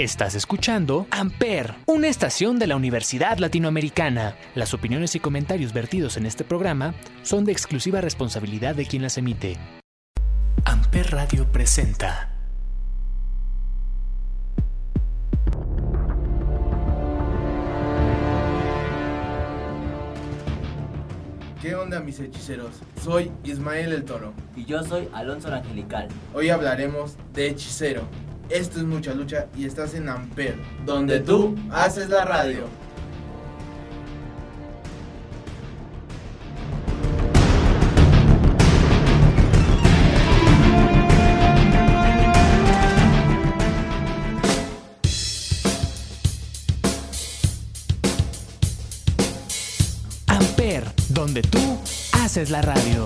Estás escuchando Amper, una estación de la Universidad Latinoamericana. Las opiniones y comentarios vertidos en este programa son de exclusiva responsabilidad de quien las emite. Amper Radio presenta. ¿Qué onda mis hechiceros? Soy Ismael el Toro. Y yo soy Alonso el Angelical. Hoy hablaremos de hechicero. Esto es mucha lucha y estás en Amper, Donde tú haces la radio. Amper, donde tú haces la radio.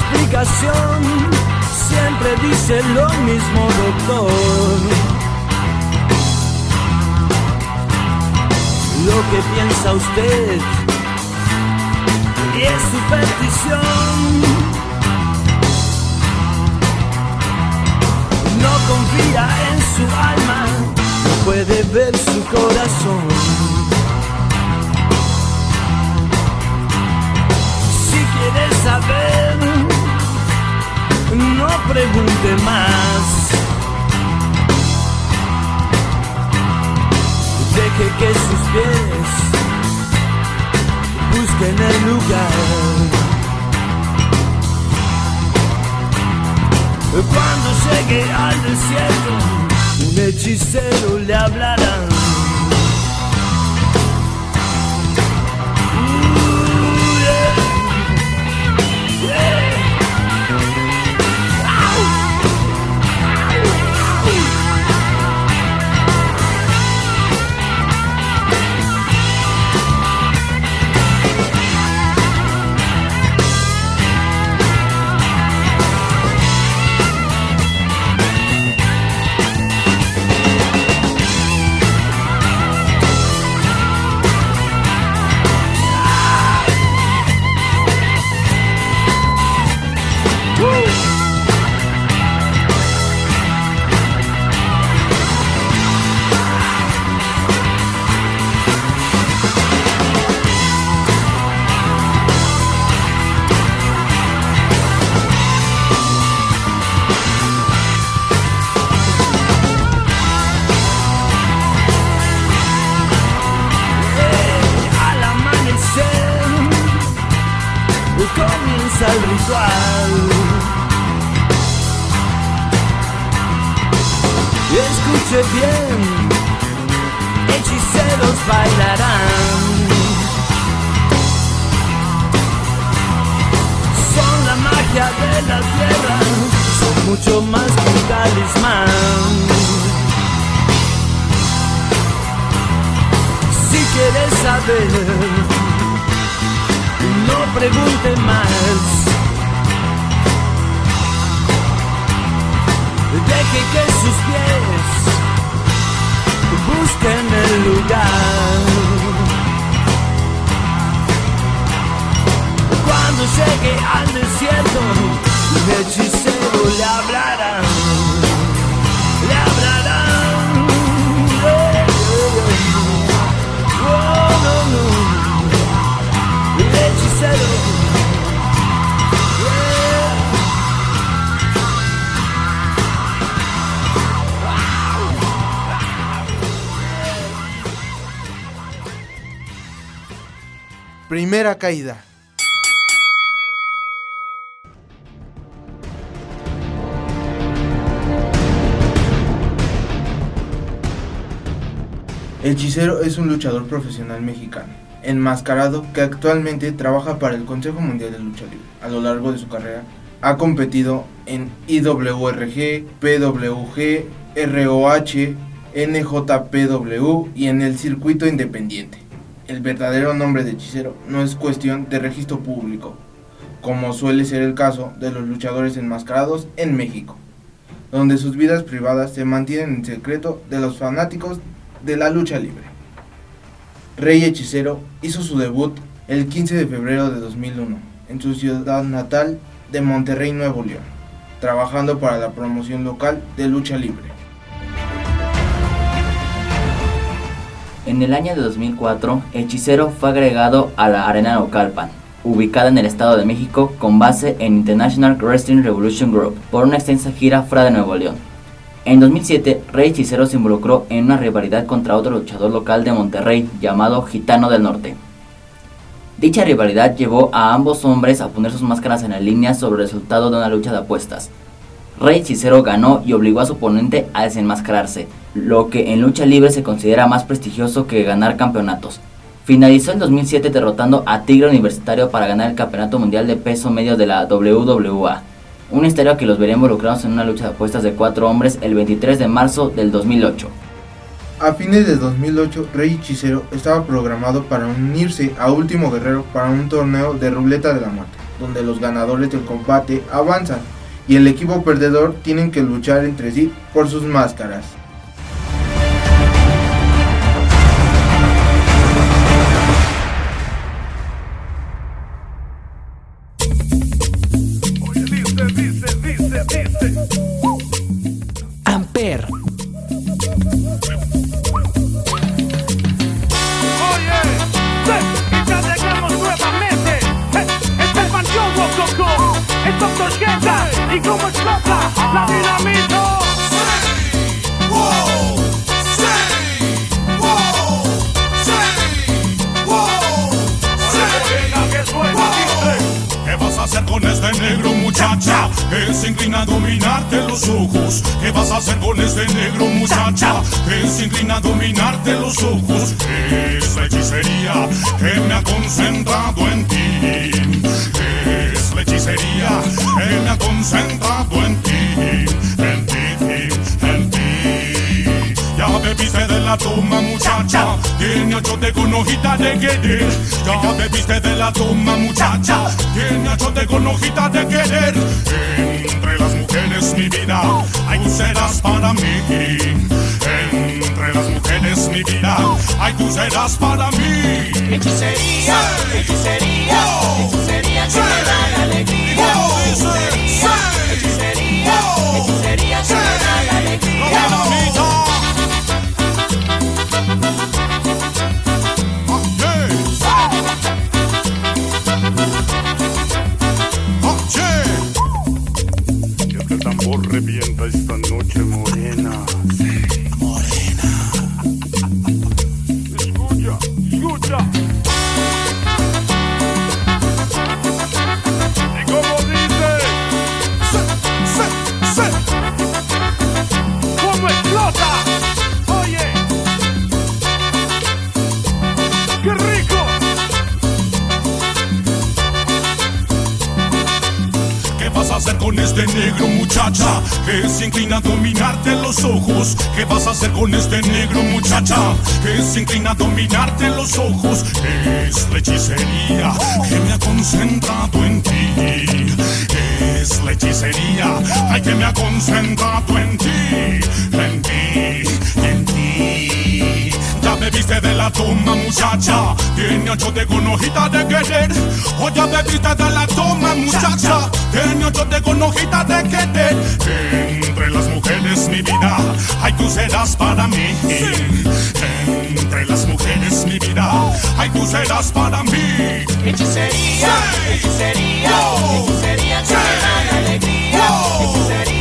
Explicación, siempre dice lo mismo doctor. Lo que piensa usted es superstición. No confía en su alma, no puede ver su corazón. Pregunte más. Deje que sus pies busquen el lugar. Cuando llegue al desierto, un hechicero le hablará. Comienza el ritual. Escuche bien, hechiceros bailarán. Son la magia de la tierra, son mucho más que un talismán. Si quieres saber, no pregunte más. Deje que sus pies busquen el lugar. Cuando llegue al desierto, un hechicero le hablará. Primera caída. Hechicero es un luchador profesional mexicano, enmascarado que actualmente trabaja para el Consejo Mundial de Lucha Libre. A lo largo de su carrera ha competido en IWRG, PWG, ROH, NJPW y en el circuito independiente. El verdadero nombre de hechicero no es cuestión de registro público, como suele ser el caso de los luchadores enmascarados en México, donde sus vidas privadas se mantienen en secreto de los fanáticos de la lucha libre. Rey Hechicero hizo su debut el 15 de febrero de 2001 en su ciudad natal de Monterrey, Nuevo León, trabajando para la promoción local de lucha libre. En el año de 2004, Hechicero fue agregado a la Arena Naucalpan, ubicada en el Estado de México con base en International Wrestling Revolution Group, por una extensa gira fuera de Nuevo León. En 2007, Rey Hechicero se involucró en una rivalidad contra otro luchador local de Monterrey llamado Gitano del Norte. Dicha rivalidad llevó a ambos hombres a poner sus máscaras en la línea sobre el resultado de una lucha de apuestas. Rey Hechicero ganó y obligó a su oponente a desenmascararse, lo que en lucha libre se considera más prestigioso que ganar campeonatos. Finalizó en 2007 derrotando a Tigre Universitario para ganar el Campeonato Mundial de Peso Medio de la WWA. Un historia que los vería involucrados en una lucha de apuestas de cuatro hombres el 23 de marzo del 2008. A fines de 2008, Rey Hechicero estaba programado para unirse a Último Guerrero para un torneo de ruleta de la muerte, donde los ganadores del combate avanzan y el equipo perdedor tienen que luchar entre sí por sus máscaras. Dominarte los ojos. ¿Qué vas a hacer con este negro muchacha? Que se inclina a dominarte los ojos. Es la hechicería que me ha concentrado en ti. Es la hechicería que me ha concentrado en ti. En ti, bebiste de la toma muchacha. Tiene achote con hojita de querer. Ya bebiste de la toma muchacha. Tiene achote con hojita de querer. Entre las mujeres mi vida Hay tú serás para mí. Entre las mujeres mi vida Hay tú serás para mí. Hechicería, hechicería, hechicería que me da la alegría. Hechicería, hechicería, hechicería dominarte los ojos. ¿Qué vas a hacer con este negro muchacha? Que se inclina a dominarte los ojos. Es la hechicería que me ha concentrado en ti. Es la hechicería ay, que me ha concentrado en ti. En ti, en ti. Ya bebiste de la toma muchacha. Tiene achote con hojita de querer. O ya bebiste de la toma muchacha. Tiene achote con hojita de querer. Entre las mujeres mi vida Ay tú serás para mí. Entre las mujeres mi vida Ay tú serás para mí. Hechicería, hechicería, hechicería que me alegría. Hechicería,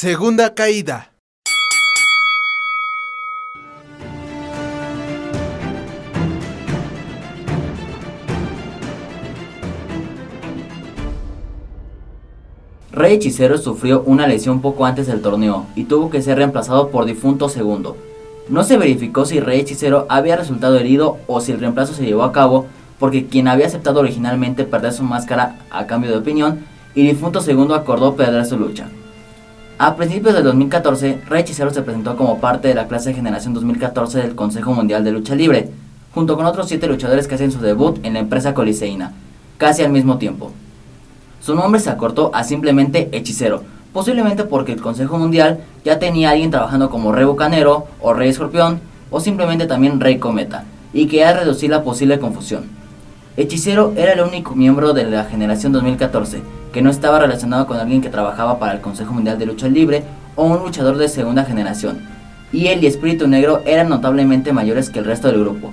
Segunda caída. Rey Hechicero sufrió una lesión poco antes del torneo y tuvo que ser reemplazado por Difunto Segundo. No se verificó si Rey Hechicero había resultado herido o si el reemplazo se llevó a cabo porque quien había aceptado originalmente perder su máscara a cambio de opinión y Difunto Segundo acordó perder su lucha. A principios del 2014, Rey Hechicero se presentó como parte de la clase generación 2014 del Consejo Mundial de Lucha Libre, junto con otros 7 luchadores que hacen su debut en la empresa coliseína, casi al mismo tiempo. Su nombre se acortó a simplemente Hechicero, posiblemente porque el Consejo Mundial ya tenía a alguien trabajando como Rey Bucanero o Rey Escorpión o simplemente también Rey Cometa, y quería reducir la posible confusión. Hechicero era el único miembro de la generación 2014 que no estaba relacionado con alguien que trabajaba para el Consejo Mundial de Lucha Libre o un luchador de segunda generación, y él y Espíritu Negro eran notablemente mayores que el resto del grupo.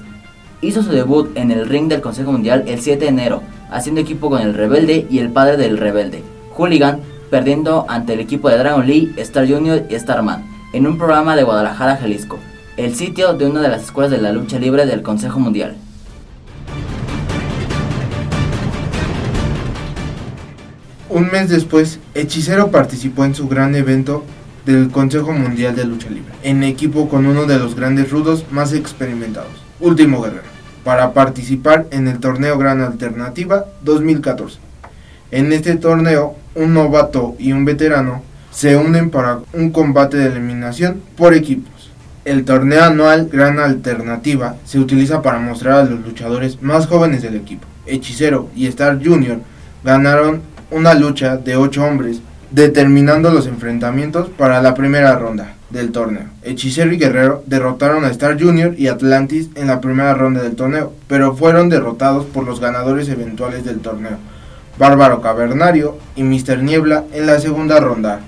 Hizo su debut en el ring del Consejo Mundial el 7 de enero, haciendo equipo con el Rebelde y el padre del Rebelde, Hooligan, perdiendo ante el equipo de Dragon Lee, Star Junior y Starman, en un programa de Guadalajara, Jalisco, el sitio de una de las escuelas de la lucha libre del Consejo Mundial. Un mes después, Hechicero participó en su gran evento del Consejo Mundial de Lucha Libre, en equipo con uno de los grandes rudos más experimentados, Último Guerrero, para participar en el torneo Gran Alternativa 2014. En este torneo, un novato y un veterano se unen para un combate de eliminación por equipos. El torneo anual Gran Alternativa se utiliza para mostrar a los luchadores más jóvenes del equipo. Hechicero y Star Junior ganaron una lucha de 8 hombres, determinando los enfrentamientos para la primera ronda del torneo. Hechicero y Guerrero derrotaron a Star Junior y Atlantis en la primera ronda del torneo, pero fueron derrotados por los ganadores eventuales del torneo, Bárbaro Cavernario y Mr. Niebla en la segunda ronda.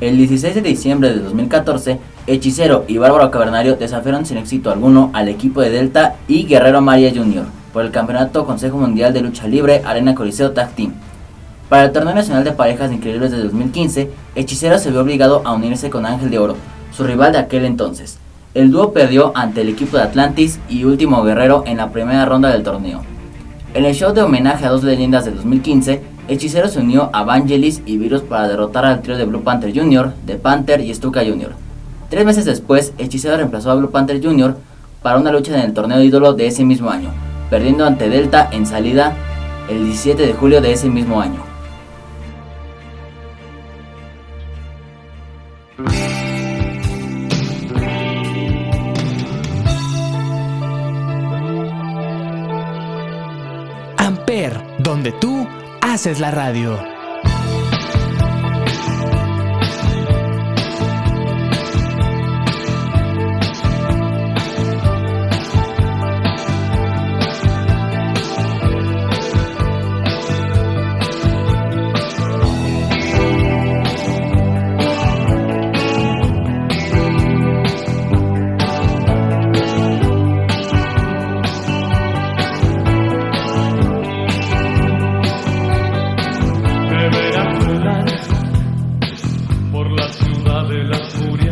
El 16 de diciembre de 2014, Hechicero y Bárbaro Cavernario desafiaron sin éxito alguno al equipo de Delta y Guerrero María Jr. por el Campeonato Consejo Mundial de Lucha Libre Arena Coliseo Tag Team. Para el Torneo Nacional de Parejas Increíbles de 2015, Hechicero se vio obligado a unirse con Ángel de Oro, su rival de aquel entonces. El dúo perdió ante el equipo de Atlantis y Último Guerrero en la primera ronda del torneo. En el show de homenaje a dos leyendas de 2015, Hechicero se unió a Vangelis y Virus para derrotar al trío de Blue Panther Jr., The Panther y Stuka Jr. Tres meses después, Hechicero reemplazó a Blue Panther Jr. para una lucha en el torneo ídolo de ese mismo año, perdiendo ante Delta en salida el 17 de julio de ese mismo año. Amper, donde tú haces la radio. furia.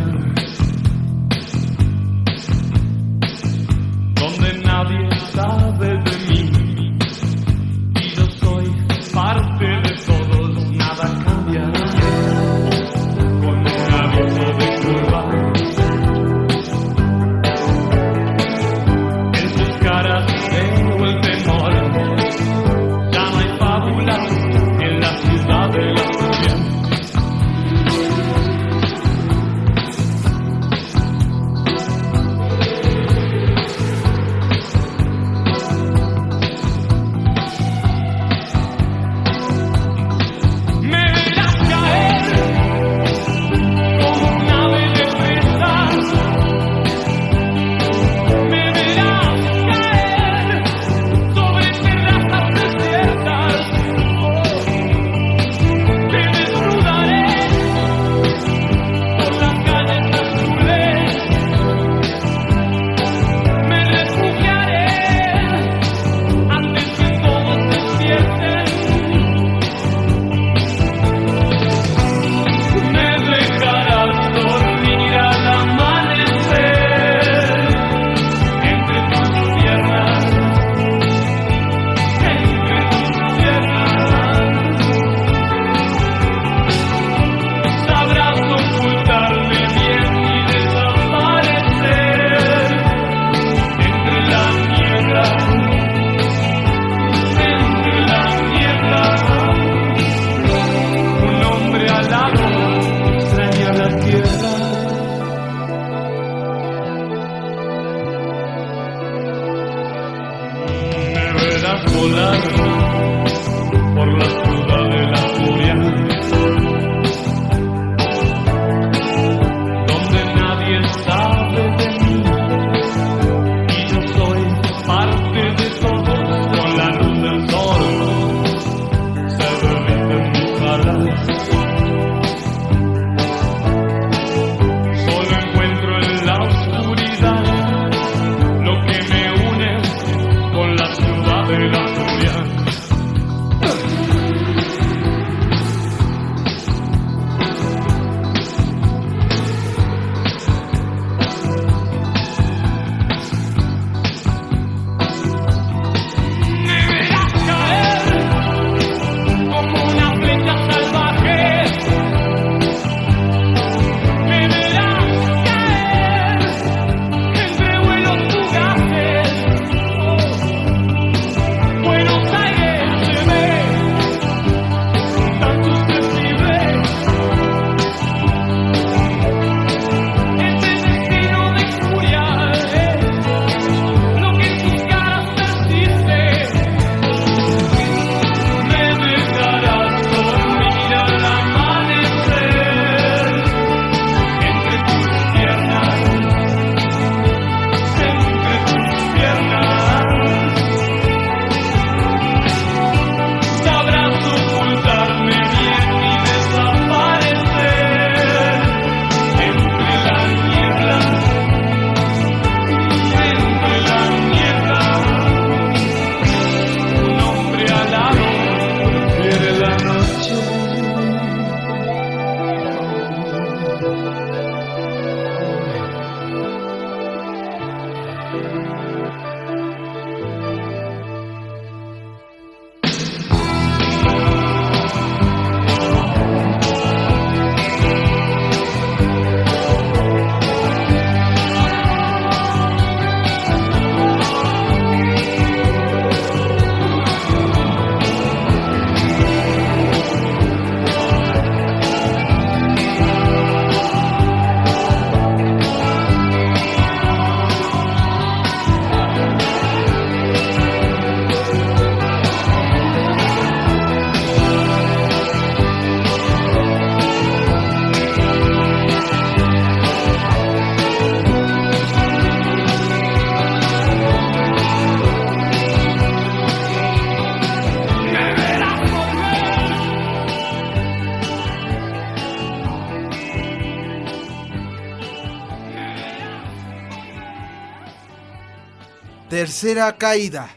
Me Tercera caída.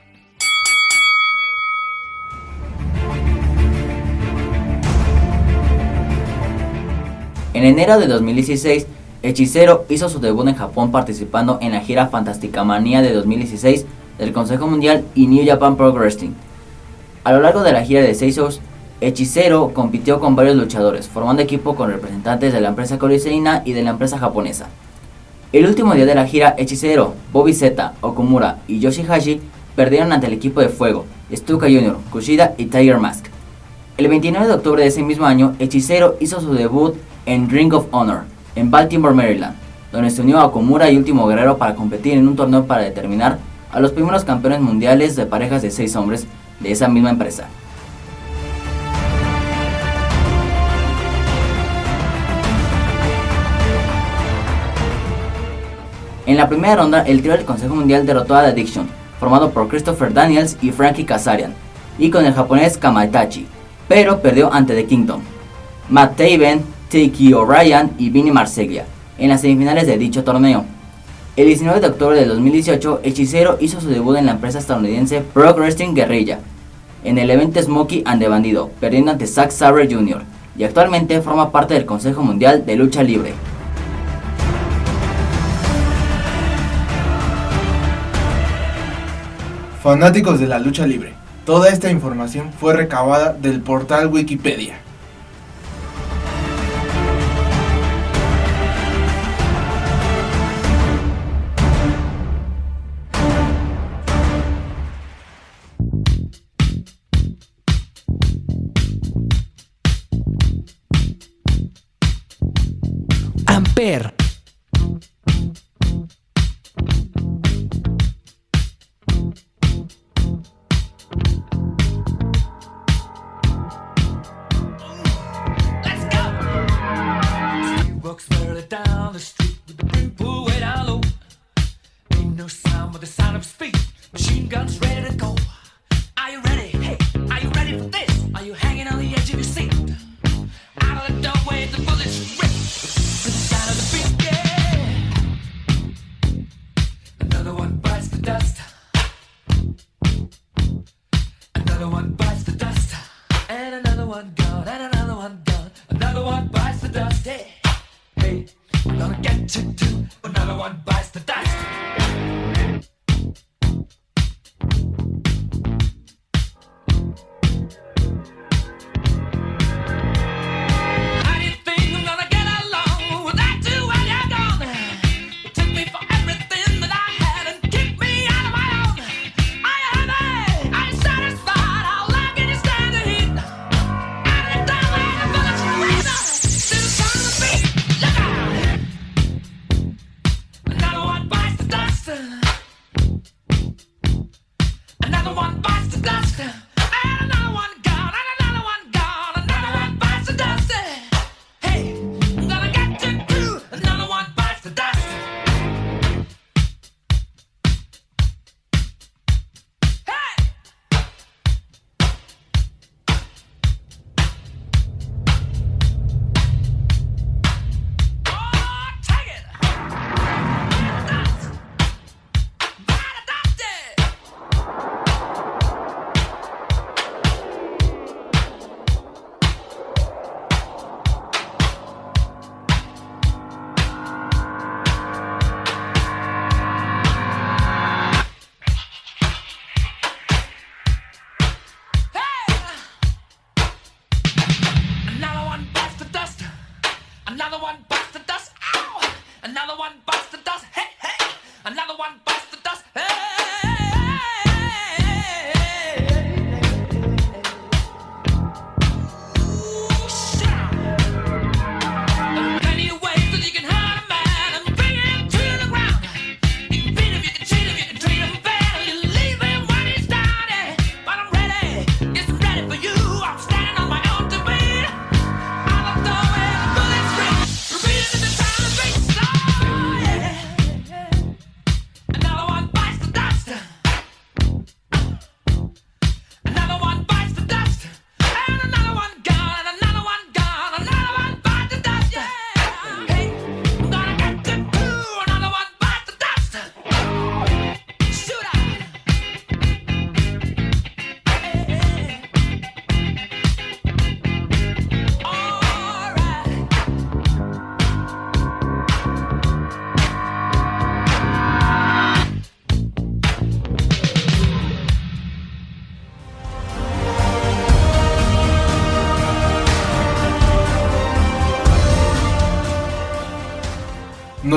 En enero de 2016, Hechicero hizo su debut en Japón participando en la gira Fantástica Manía de 2016 del Consejo Mundial y New Japan Pro Wrestling. A lo largo de la gira de seis shows, Hechicero compitió con varios luchadores, formando equipo con representantes de la empresa coliseína y de la empresa japonesa. El último día de la gira, Hechicero, Bobby Z, Okumura y Yoshihashi perdieron ante el equipo de Fuego, Stuka Jr., Kushida y Tiger Mask. El 29 de octubre de ese mismo año, Hechicero hizo su debut en Ring of Honor, en Baltimore, Maryland, donde se unió a Okumura y Último Guerrero para competir en un torneo para determinar a los primeros campeones mundiales de parejas de seis hombres de esa misma empresa. En la primera ronda, el trío del Consejo Mundial derrotó a The Addiction, formado por Christopher Daniels y Frankie Kazarian, y con el japonés Kamaitachi, pero perdió ante The Kingdom. Matt Taven, Tiki O'Ryan y Vinny Marseglia, en las semifinales de dicho torneo. El 19 de octubre de 2018, Hechicero hizo su debut en la empresa estadounidense Pro Wrestling Guerrilla, en el evento Smokey and the Bandido, perdiendo ante Zack Sabre Jr., y actualmente forma parte del Consejo Mundial de Lucha Libre. Fanáticos de la lucha libre. Toda esta información fue recabada del portal Wikipedia. Amper.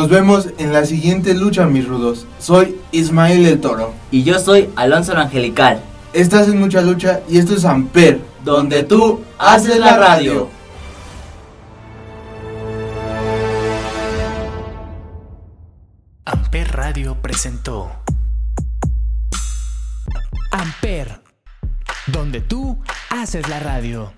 Nos vemos en la siguiente lucha, mis rudos. Soy Ismael el Toro. Y yo soy Alonso el Angelical. Estás en mucha lucha y esto es Amper, donde tú haces la radio. Amper Radio presentó Amper, donde tú haces la radio.